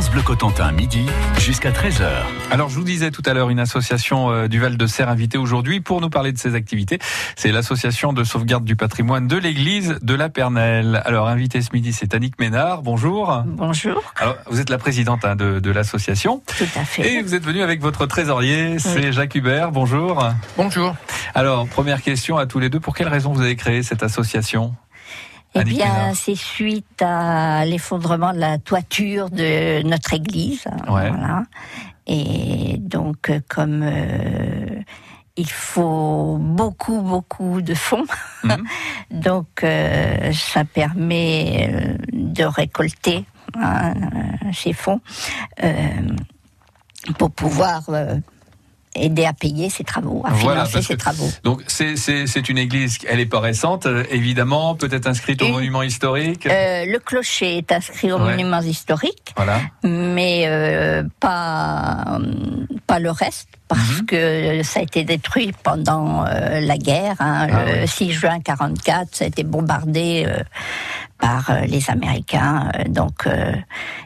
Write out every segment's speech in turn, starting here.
France Bleu Cotentin, midi jusqu'à 13h. Alors, je vous disais tout à l'heure, une association euh, du Val de Serre invitée aujourd'hui pour nous parler de ses activités. C'est l'association de sauvegarde du patrimoine de l'église de la Pernelle. Alors, invité ce midi, c'est Annick Ménard. Bonjour. Bonjour. Alors, vous êtes la présidente hein, de, de l'association. Tout à fait. Et vous êtes venue avec votre trésorier, c'est Jacques Hubert. Bonjour. Bonjour. Alors, première question à tous les deux. Pour quelle raison vous avez créé cette association? Eh bien, c'est suite à l'effondrement de la toiture de notre église. Ouais. Voilà. Et donc, euh, comme euh, il faut beaucoup, beaucoup de fonds, Mhm. donc euh, ça permet euh, de récolter hein, euh, ces fonds euh, pour pouvoir euh, aider à payer ces travaux, à Voilà, financer que- travaux. Donc, c'est- une église, elle est pas récente, euh, évidemment, peut-être inscrite au Et- monument historique. Euh, le clocher est inscrit aux Ouais. monuments historiques. Voilà. mais euh, pas pas le reste parce Mhm. que ça a été détruit pendant euh, la guerre. hein. Ah le oui. 6 juin 44, ça a été bombardé par les Américains. donc euh,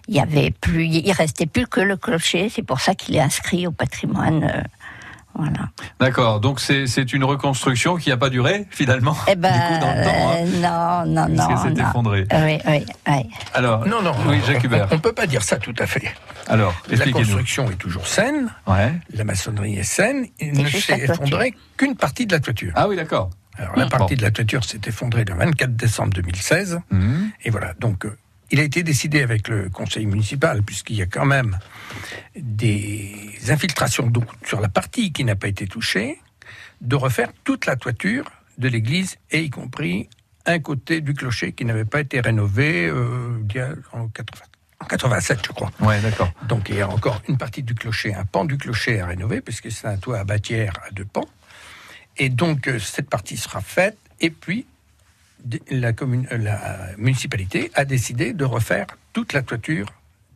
il y avait plus, il restait plus que le clocher. C'est pour ça qu'il est inscrit au patrimoine. euh, voilà. D'accord, donc c'est c'est une reconstruction qui n'a pas duré finalement. Eh ben, du coup, dans le temps. hein, euh, non, non, parce non. que c'est non. effondré. Oui, oui, oui. Alors, Non, non, oui, on- Jacques Hubert. On ne peut pas dire ça tout à fait. Alors, La construction est toujours saine, Ouais. la maçonnerie est saine, il ne s'est effondré qu'une partie de la toiture. Ah oui, d'accord. Alors la partie Bon. de la toiture s'est effondrée le 24 décembre 2016, Mhm. et voilà. Donc euh, il a été décidé avec le conseil municipal, puisqu'il y a quand même des infiltrations d'eau sur la partie qui n'a pas été touchée, de refaire toute la toiture de l'église, et y compris un côté du clocher qui n'avait pas été rénové euh, en 80 en 87, je crois. Ouais, d'accord. Donc il y a encore une partie du clocher, un pan du clocher à rénover, puisque c'est un toit à bâtière à deux pans. Et donc euh, cette partie sera faite, et puis la, commune, euh, la municipalité a décidé de refaire toute la toiture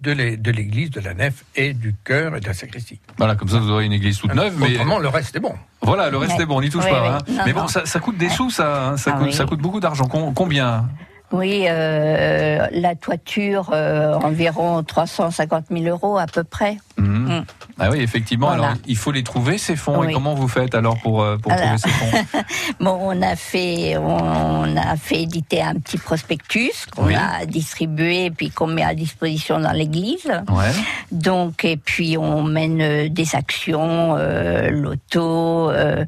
de l'é- de l'église, de la nef et du chœur et de la sacristie. Voilà, comme ça vous aurez une église toute neuve, mais Autrement, le reste est bon. voilà, le reste Ouais. est bon, on n'y touche pas. hein. Non, mais bon, ça, ça coûte des sous, ça. hein. Ça, Ah coûte, oui. ça coûte beaucoup d'argent. Com- Combien Oui, euh, la toiture, euh, environ 350 000 euros à peu près. Mhm. Mm. Ah oui, effectivement. Voilà. Alors, il faut les trouver ces fonds. Et comment vous faites alors pour euh, pour Alors. trouver ces fonds Bon, on a fait, on a fait éditer un petit prospectus qu'on Oui. a distribué puis qu'on met à disposition dans l'église. Ouais. Donc, et puis on mène euh, des actions, euh, l'auto, euh,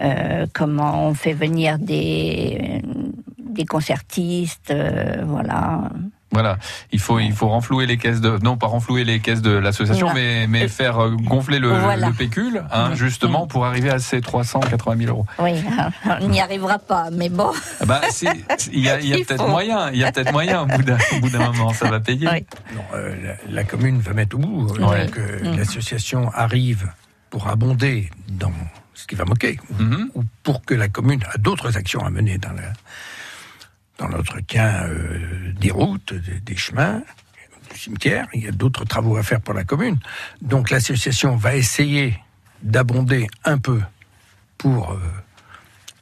euh, comment on fait venir des des concertistes, euh, voilà. Voilà, il faut il faut renflouer les caisses de non pas renflouer les caisses de l'association, mais mais faire euh, gonfler le, Voilà. le pécule, hein, Mm. justement pour arriver à ces 380 000 euros. Oui, on n'y arrivera pas, mais bon. Ah Bah, il y a, y peut-être moyen, il y a peut-être moyen au bout d'un au bout d'un moment, ça va payer. Oui. Non, euh, la, la commune va mettre au bout. euh, Ouais. Donc euh, Mm. l'association arrive pour abonder dans ce qui va moquer, Mhm. ou pour que la commune a d'autres actions à mener dans la- dans l'entretien euh, des routes, des, chemins, du cimetière. Il y a d'autres travaux à faire pour la commune. Donc l'association va essayer d'abonder un peu pour euh,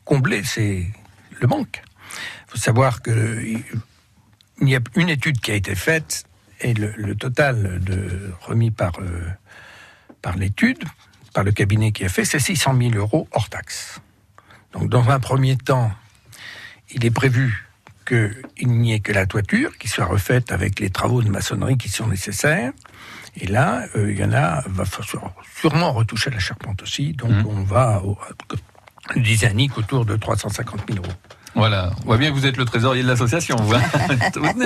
combler ces- le manque. Il faut savoir que il y a une étude qui a été faite et le, le total de, remis par, euh, par l'étude, par le cabinet qui a fait, c'est 600 000 euros hors taxe. Donc dans un premier temps, il est prévu qu'il n'y ait que la toiture qui soit refaite avec les travaux de maçonnerie qui sont nécessaires. Et là, euh, il y en a, va sûrement retoucher la charpente aussi. Donc Mhm. on va, au, disait Annick, autour de 350 000 euros. Voilà, on voit bien que vous êtes le trésorier de l'association. Vous, hein. Vous comptes.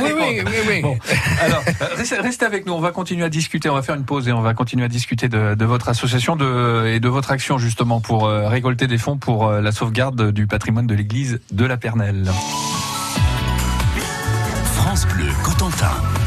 oui. Bon, alors, euh, restez, avec nous, on va continuer à discuter, on va faire une pause et on va continuer à discuter de, de votre association de, et de votre action justement pour euh, récolter des fonds pour euh, la sauvegarde du patrimoine de l'église de la Pernelle. Bleu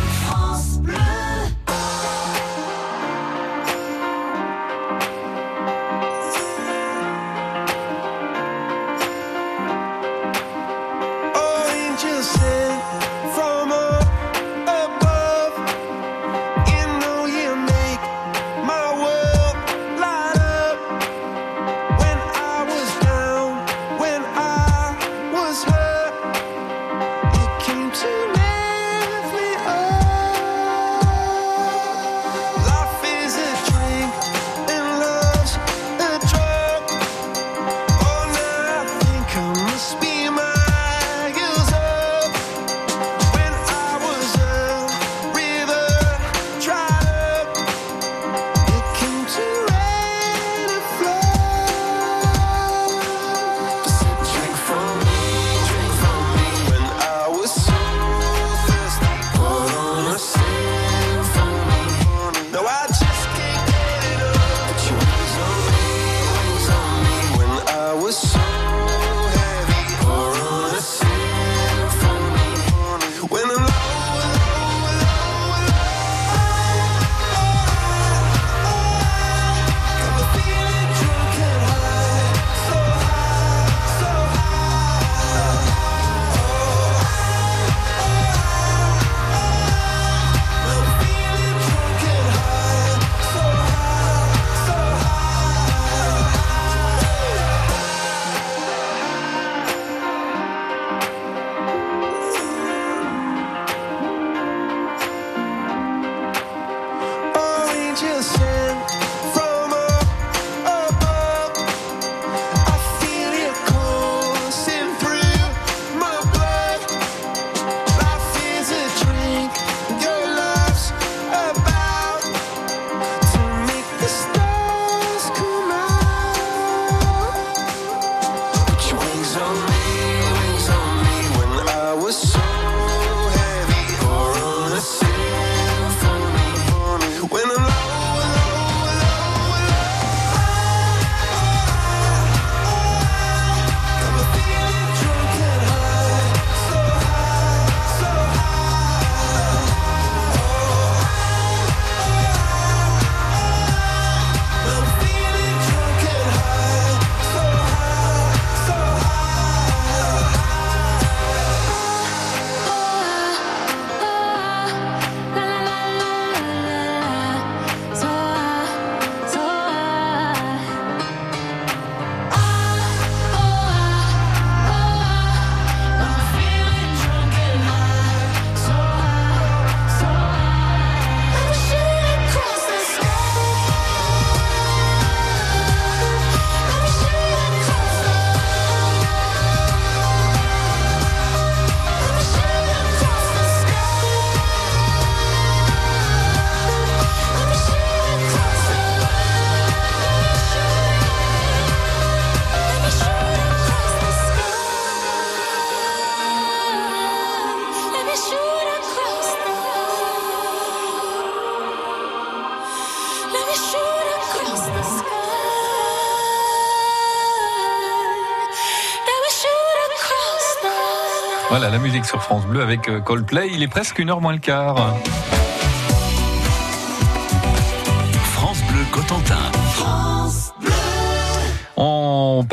la musique sur France Bleu avec euh, Coldplay. Il est presque une heure moins le quart.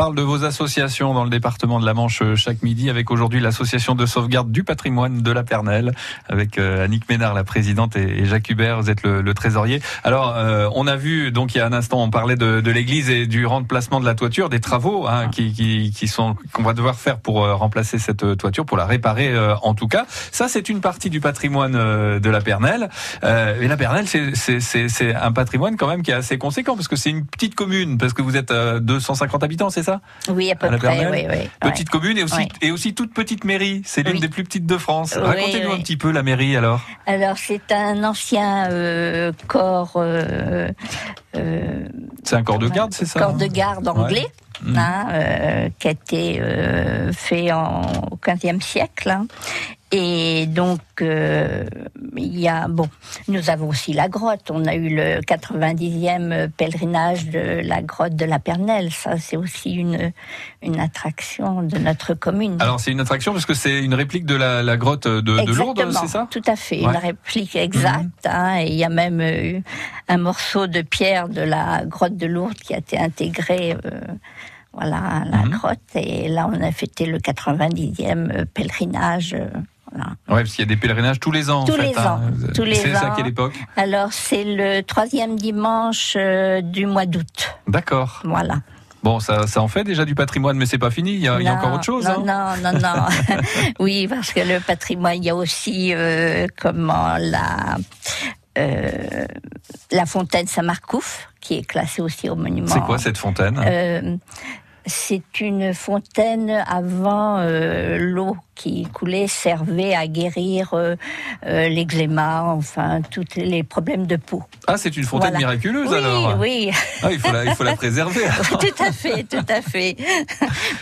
Parle de vos associations dans le département de la Manche euh, chaque midi avec aujourd'hui l'association de sauvegarde du patrimoine de la Pernelle avec euh, Annick Ménard, la présidente, et Jacques Hubert, vous êtes le, trésorier. Alors, euh, on a vu, donc il y a un instant, on parlait de, l'église et du remplacement de la toiture, des travaux hein, qui, qui, qui sont qu'on va devoir faire pour remplacer cette toiture, pour la réparer en tout cas. Ça, c'est une partie du patrimoine de la Pernelle. Et la Pernelle, c'est- un patrimoine quand même qui est assez conséquent parce que c'est une petite commune, parce que vous êtes euh, 250 habitants, c'est ça? Oui, à peu à près, Pernelle. oui, oui. Petite commune et aussi, Ouais. et aussi toute petite mairie. C'est l'une Oui. des plus petites de France. Oui, Racontez-nous oui. un petit peu la mairie alors. Alors, c'est un ancien euh, corps, euh, euh, C'est un corps de garde, c'est ça corps hein de garde anglais, Mhm. hein, euh, qui a été euh, fait en, au XVe siècle. hein. Et donc, euh, il y a, bon, nous avons aussi la grotte. On a eu le 90e pèlerinage de la grotte de la Pernelle. Ça, c'est aussi une, une attraction de notre commune. Alors c'est une attraction parce que c'est une réplique de la, la grotte de, de Lourdes, c'est ça? Tout à fait, Ouais. Mhm. une réplique exacte. hein, et il y a même euh, un morceau de pierre de la grotte de Lourdes qui a été intégré. euh, voilà, à la Mhm. grotte. Et là, on a fêté le 90e pèlerinage. euh, voilà. Ouais, parce qu'il y a des pèlerinages tous les ans. Tous en fait, les hein. ans, tous les C'est ça ans. quelle époque Alors, c'est le troisième dimanche euh, du mois d'août. D'accord. Voilà. Bon, ça, ça en fait déjà du patrimoine, mais c'est pas fini. Il y a, il y a Non, encore autre chose. Non, hein. non, non, non. oui, parce que le patrimoine, il y a aussi euh, comment la euh, la fontaine Saint-Marcouf, qui est classée aussi au monument. C'est quoi cette fontaine? Euh, c'est une fontaine avant euh, l'eau qui coulait servait à guérir euh, euh, l'eczéma, enfin tous les problèmes de peau. Ah, c'est une fontaine Voilà. miraculeuse oui, alors. oui, Ah, il faut la, il faut la préserver. tout à fait, tout à fait.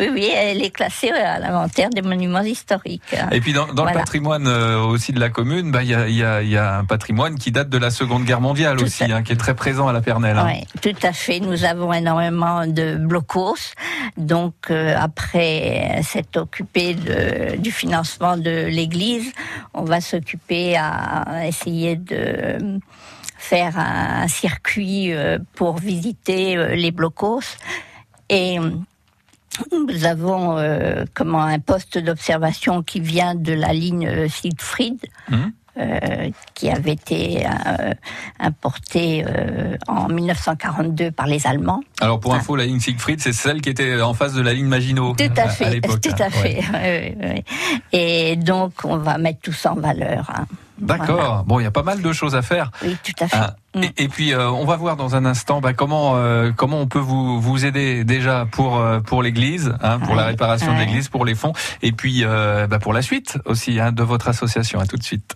Oui, oui, elle est classée à l'inventaire des monuments historiques. Et puis dans, dans le patrimoine euh, aussi de la commune, bah, il y, a, il y, y a un patrimoine qui date de la Seconde Guerre mondiale Tout aussi, à- hein, qui est très présent à la Pernelle. hein. Oui, tout à fait. Nous avons énormément de blocos. Donc, euh, après s'être occupé de, du financement de l'Église, on va s'occuper à essayer de faire un circuit euh, pour visiter euh, les blocos. Et euh, nous avons comment un poste d'observation qui vient de la ligne Siegfried, Mhm. Euh, qui avait été euh, importée euh, en 1942 par les Allemands. Alors pour Ah. info, la ligne Siegfried, c'est celle qui était en face de la ligne Maginot. Tout euh, à fait, l'époque, tout à fait. Ouais. oui, oui, oui. Et donc, on va mettre tout ça en valeur. hein. D'accord. Voilà. Bon, il y a pas mal de choses à faire. Oui, tout à fait. Ah, Mm. et, et puis euh, on va voir dans un instant bah, comment euh, comment on peut vous vous aider déjà pour euh, pour l'église, hein, pour la Ouais, réparation de l'église, pour les fonds, et puis euh, bah, pour la suite aussi hein, de votre association. À tout de suite.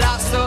lots of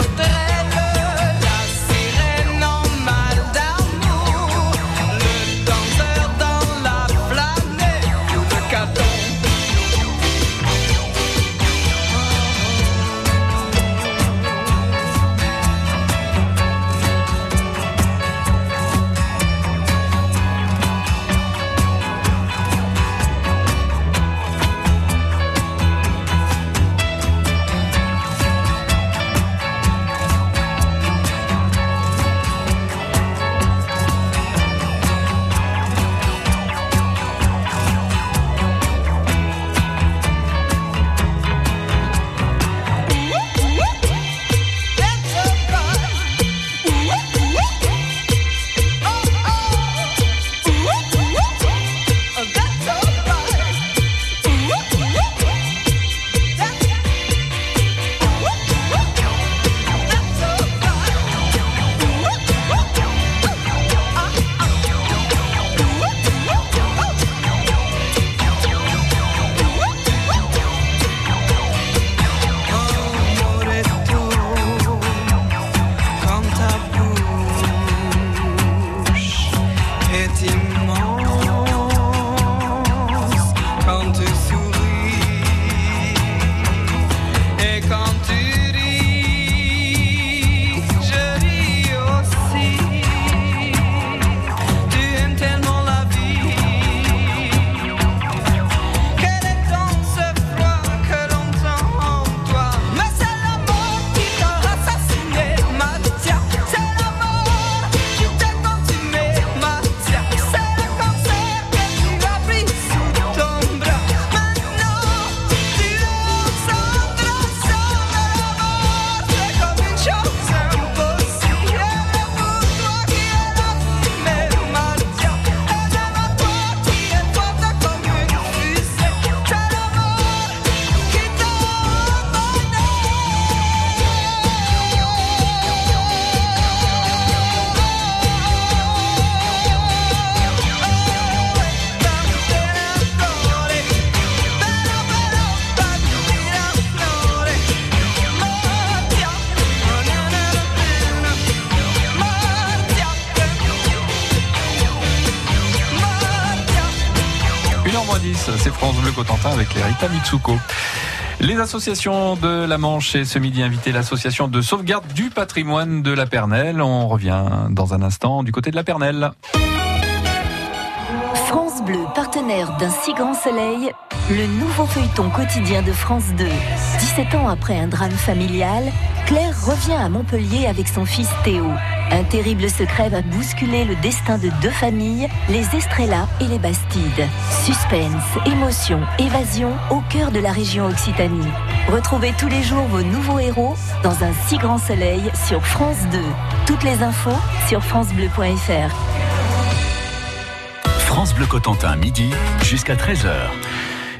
Les associations de la Manche et ce midi invité l'association de sauvegarde du patrimoine de la Pernelle. On revient dans un instant du côté de la Pernelle. France Bleu, partenaire d'un si grand soleil, le nouveau feuilleton quotidien de France 2. 17 ans après un drame familial, Claire revient à Montpellier avec son fils Théo. Un terrible secret va bousculer le destin de deux familles, les Estrella et les Bastides. Suspense, émotion, évasion au cœur de la région Occitanie. Retrouvez tous les jours vos nouveaux héros dans un si grand soleil sur France 2. Toutes les infos sur francebleu.fr. France Bleu Cotentin, midi jusqu'à 13h.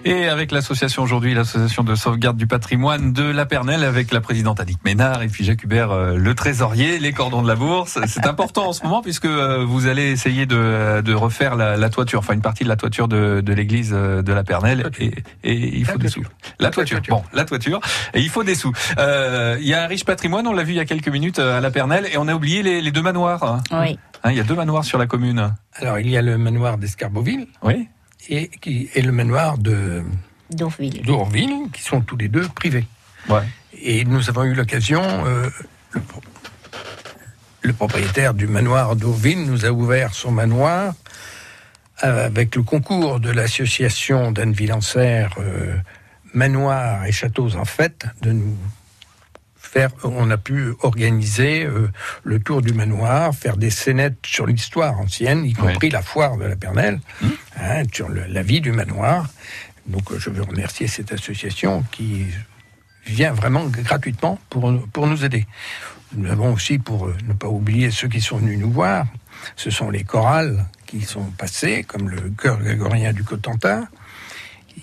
Et avec l'association aujourd'hui, l'association de sauvegarde du patrimoine de la Pernelle, avec la présidente Annick Ménard et puis Jacques Hubert, euh, le trésorier, les cordons de la bourse. C'est important en ce moment puisque euh, vous allez essayer de, de refaire la, la toiture, enfin une partie de la toiture de, de l'église euh, de la Pernelle. Et, et il faut La des toiture. sous. La toiture. Bon, la toiture. Et il faut des sous. Euh, Il y a un riche patrimoine, on l'a vu il y a quelques minutes à la Pernelle, et on a oublié les, les deux manoirs. hein. Oui. Hein, il y a deux manoirs sur la commune. Alors, il y a le manoir d'Escarboville Oui. Et, qui, et le manoir de Dourville. d'Ourville, qui sont tous les deux privés. Ouais. Et nous avons eu l'occasion, euh, le propriétaire du manoir d'Ourville nous a ouvert son manoir euh, avec le concours de l'association d'Anne Villancer, euh, Manoir et Châteaux en fête, de nous faire, on a pu organiser euh, le tour du manoir, faire des scénettes sur l'histoire ancienne, y compris la foire de la Pernelle, hein, sur le- la vie du manoir. Donc euh, je veux remercier cette association qui vient vraiment gratuitement pour, pour nous aider. Nous avons aussi, pour euh, ne pas oublier ceux qui sont venus nous voir, ce sont les chorales qui sont passées, comme le chœur grégorien du Cotentin.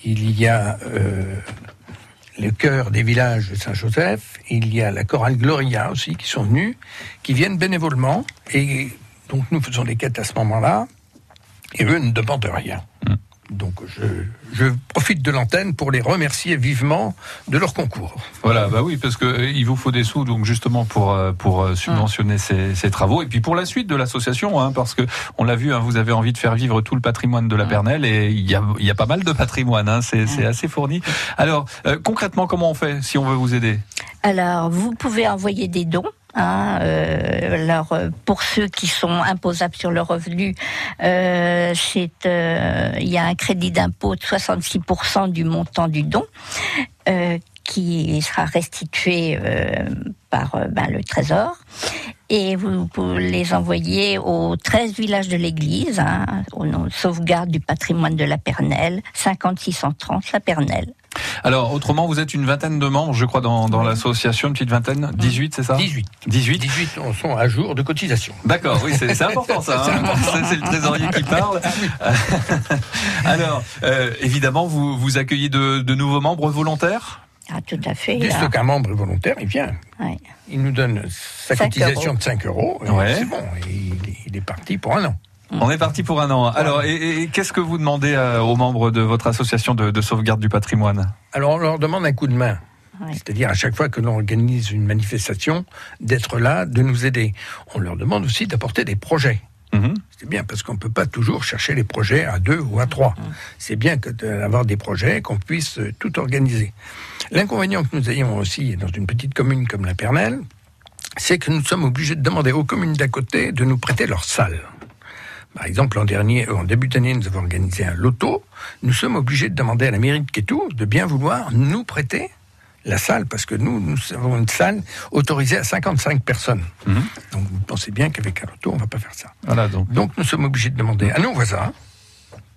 Il y a euh, le chœur des villages de Saint-Joseph. Il y a la chorale Gloria aussi qui sont venus, qui viennent bénévolement. Et donc nous faisons les quêtes à ce moment-là. Et eux ne demandent rien. Donc je, je profite de l'antenne pour les remercier vivement de leur concours. Voilà, bah oui, parce que euh, il vous faut des sous, donc justement pour euh, pour euh, subventionner ces, ces travaux, et puis pour la suite de l'association, hein, parce que on l'a vu, hein, vous avez envie de faire vivre tout le patrimoine de la Pernelle, et il y a il y a pas mal de patrimoine, hein, c'est c'est assez fourni. Alors euh, concrètement, comment on fait si on veut vous aider? Alors, vous pouvez envoyer des dons. Alors, euh, pour ceux qui sont imposables sur le revenu, euh, euh, il y a un crédit d'impôt de 66% du montant du don qui sera restitué par ben, le Trésor. Et vous pouvez les envoyer aux 13 villages de l'Église, hein, au nom de sauvegarde du patrimoine de la Pernelle, 5630 la Pernelle. Alors autrement, vous êtes une vingtaine de membres, je crois, dans, dans l'association, une petite vingtaine, 18, c'est ça 18. 18 18 sont à jour de cotisation. D'accord, oui, c'est important ça. hein. C'est c'est le trésorier qui parle. Alors, euh, évidemment, vous, vous accueillez de, de nouveaux membres volontaires Ah, tout à fait. Dès qu'un membre volontaire, il vient. Ouais. Il nous donne sa cotisation euros. de 5 euros. Ouais. C'est bon, il est parti pour un an. On est parti pour un an. Alors, et, et qu'est-ce que vous demandez euh, aux membres de votre association de, de sauvegarde du patrimoine? Alors on leur demande un coup de main. Ouais. C'est-à-dire à chaque fois que l'on organise une manifestation, d'être là, de nous aider. On leur demande aussi d'apporter des projets. Mhm. C'est bien parce qu'on ne peut pas toujours chercher les projets à deux ou à trois. C'est bien que d'avoir des projets, qu'on puisse euh, tout organiser. L'inconvénient que nous ayons aussi dans une petite commune comme la Pernelle, c'est que nous sommes obligés de demander aux communes d'à côté de nous prêter leur salle. Par exemple, en dernier, en début d'année, nous avons organisé un loto. Nous sommes obligés de demander à la mairie de Kétou de bien vouloir nous prêter la salle, parce que nous, nous avons une salle autorisée à 55 personnes. Mhm. Donc, vous pensez bien qu'avec un loto, on ne va pas faire ça. Voilà, donc. Donc, nous sommes obligés de demander à nos voisins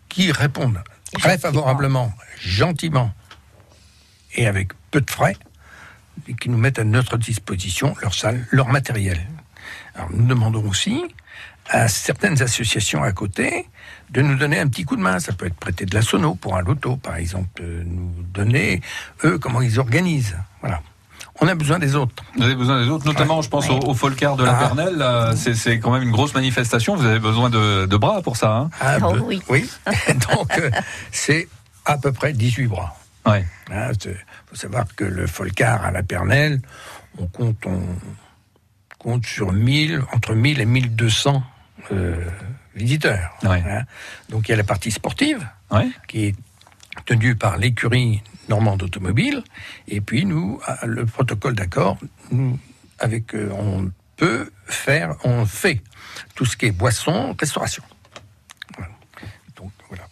qui répondent très Gentiment. favorablement, gentiment et avec peu de frais, et qui nous mettent à notre disposition leur salle, leur matériel. Alors, nous demandons aussi à certaines associations à côté de nous donner un petit coup de main. Ça peut être prêter de la sono pour un loto, par exemple, euh, nous donner, eux, comment ils organisent. Voilà. On a besoin des autres. Vous avez besoin des autres, notamment, je pense, Ouais. au, au Folcar de la Ah. Pernelle. C'est c'est quand même une grosse manifestation. Vous avez besoin de, de bras pour ça. Hein Ah, Oh, peu- oui. Donc, euh, c'est à peu près 18 bras. ouais. Il faut savoir que le Folcar à la Pernelle, on compte, on compte sur 1000, entre 1000 et 1200 euh, visiteurs. Ouais. hein. Donc il y a la partie sportive, Ouais. qui est tenu par l'écurie normande automobile. Et puis nous, le protocole d'accord, nous, avec, euh, on peut faire, on fait tout ce qui est boisson, restauration. Voilà. Donc voilà.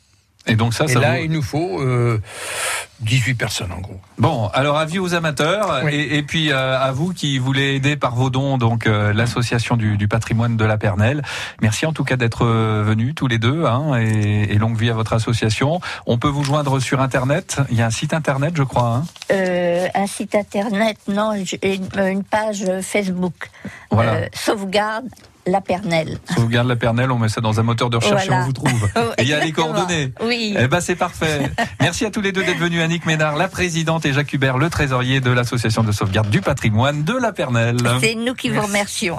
Et donc ça, Et ça là, vous- il nous faut euh, 18 personnes en gros. Bon, alors avis aux amateurs Oui. et, et puis euh, à vous qui voulez aider par vos dons donc euh, l'association du, du patrimoine de la Pernelle. Merci en tout cas d'être euh, venus tous les deux hein, et, et longue vie à votre association. On peut vous joindre sur internet. Il y a un site internet, je crois. Hein. Euh, un site internet, non, une, une page Facebook. Voilà. Euh, sauvegarde la Pernelle. Sauvegarde la Pernelle, on met ça dans un moteur de recherche Voilà. et on vous trouve. Et il y a les coordonnées. Oui. Eh ben c'est parfait. Merci à tous les deux d'être venus. Annick Ménard, la présidente, et Jacques Hubert, le trésorier de l'association de sauvegarde du patrimoine de la Pernelle. C'est nous qui vous remercions.